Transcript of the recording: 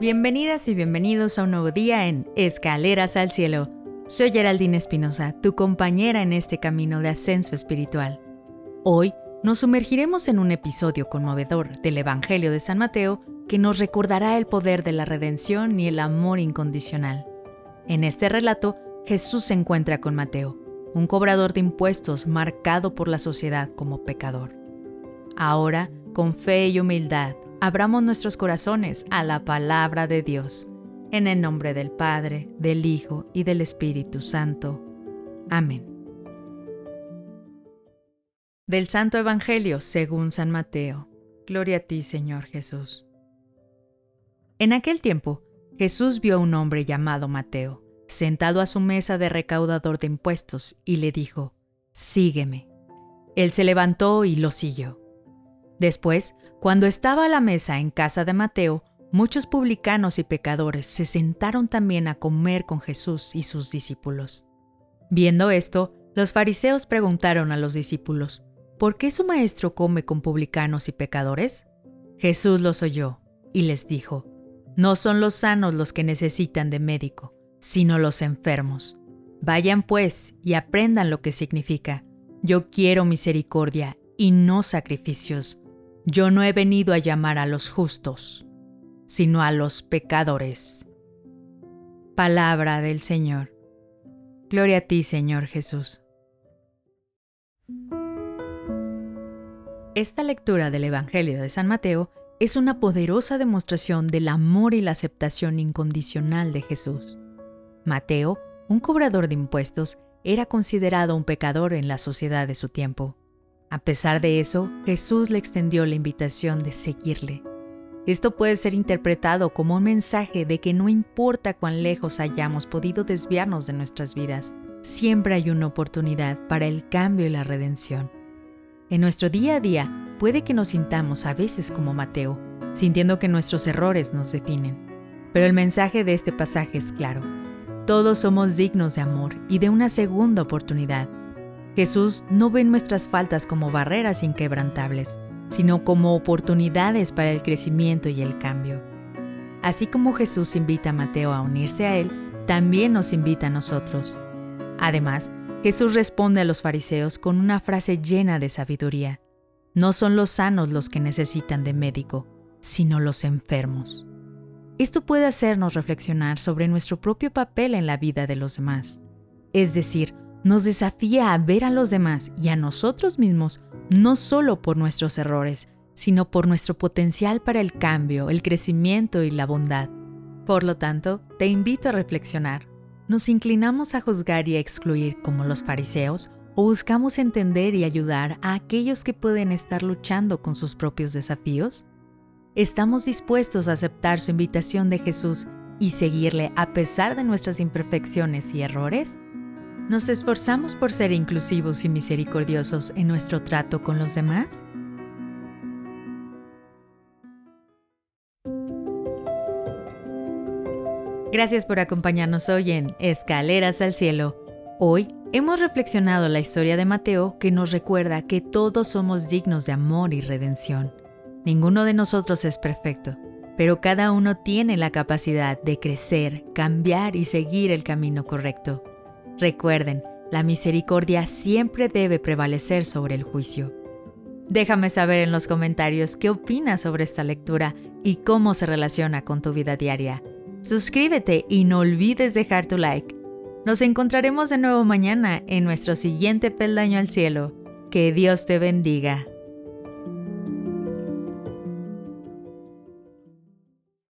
Bienvenidas y bienvenidos a un nuevo día en Escaleras al Cielo. Soy Geraldine Espinosa, tu compañera en este camino de ascenso espiritual. Hoy nos sumergiremos en un episodio conmovedor del Evangelio de San Mateo que nos recordará el poder de la redención y el amor incondicional. En este relato, Jesús se encuentra con Mateo, un cobrador de impuestos marcado por la sociedad como pecador. Ahora, con fe y humildad, abramos nuestros corazones a la palabra de Dios. En el nombre del Padre, del Hijo y del Espíritu Santo. Amén. Del Santo Evangelio según San Mateo. Gloria a ti, Señor Jesús. En aquel tiempo, Jesús vio a un hombre llamado Mateo, sentado a su mesa de recaudador de impuestos, y le dijo, Sígueme. Él se levantó y lo siguió. Después, cuando estaba a la mesa en casa de Mateo, muchos publicanos y pecadores se sentaron también a comer con Jesús y sus discípulos. Viendo esto, los fariseos preguntaron a los discípulos, ¿por qué su maestro come con publicanos y pecadores? Jesús los oyó y les dijo, no son los sanos los que necesitan de médico, sino los enfermos. Vayan pues y aprendan lo que significa, yo quiero misericordia y no sacrificios yo no he venido a llamar a los justos, sino a los pecadores. Palabra del Señor. Gloria a ti, Señor Jesús. Esta lectura del Evangelio de San Mateo es una poderosa demostración del amor y la aceptación incondicional de Jesús. Mateo, un cobrador de impuestos, era considerado un pecador en la sociedad de su tiempo. A pesar de eso, Jesús le extendió la invitación de seguirle. Esto puede ser interpretado como un mensaje de que no importa cuán lejos hayamos podido desviarnos de nuestras vidas, siempre hay una oportunidad para el cambio y la redención. En nuestro día a día puede que nos sintamos a veces como Mateo, sintiendo que nuestros errores nos definen. Pero el mensaje de este pasaje es claro. Todos somos dignos de amor y de una segunda oportunidad Jesús no ve nuestras faltas como barreras inquebrantables, sino como oportunidades para el crecimiento y el cambio. Así como Jesús invita a Mateo a unirse a él, también nos invita a nosotros. Además, Jesús responde a los fariseos con una frase llena de sabiduría. No son los sanos los que necesitan de médico, sino los enfermos. Esto puede hacernos reflexionar sobre nuestro propio papel en la vida de los demás, es decir, nos desafía a ver a los demás y a nosotros mismos no solo por nuestros errores, sino por nuestro potencial para el cambio, el crecimiento y la bondad. Por lo tanto, te invito a reflexionar. ¿Nos inclinamos a juzgar y a excluir como los fariseos o buscamos entender y ayudar a aquellos que pueden estar luchando con sus propios desafíos? ¿Estamos dispuestos a aceptar su invitación de Jesús y seguirle a pesar de nuestras imperfecciones y errores? ¿Nos esforzamos por ser inclusivos y misericordiosos en nuestro trato con los demás? Gracias por acompañarnos hoy en Escaleras al Cielo. Hoy hemos reflexionado la historia de Mateo que nos recuerda que todos somos dignos de amor y redención. Ninguno de nosotros es perfecto, pero cada uno tiene la capacidad de crecer, cambiar y seguir el camino correcto. Recuerden, la misericordia siempre debe prevalecer sobre el juicio. Déjame saber en los comentarios qué opinas sobre esta lectura y cómo se relaciona con tu vida diaria. Suscríbete y no olvides dejar tu like. Nos encontraremos de nuevo mañana en nuestro siguiente peldaño al cielo. Que Dios te bendiga.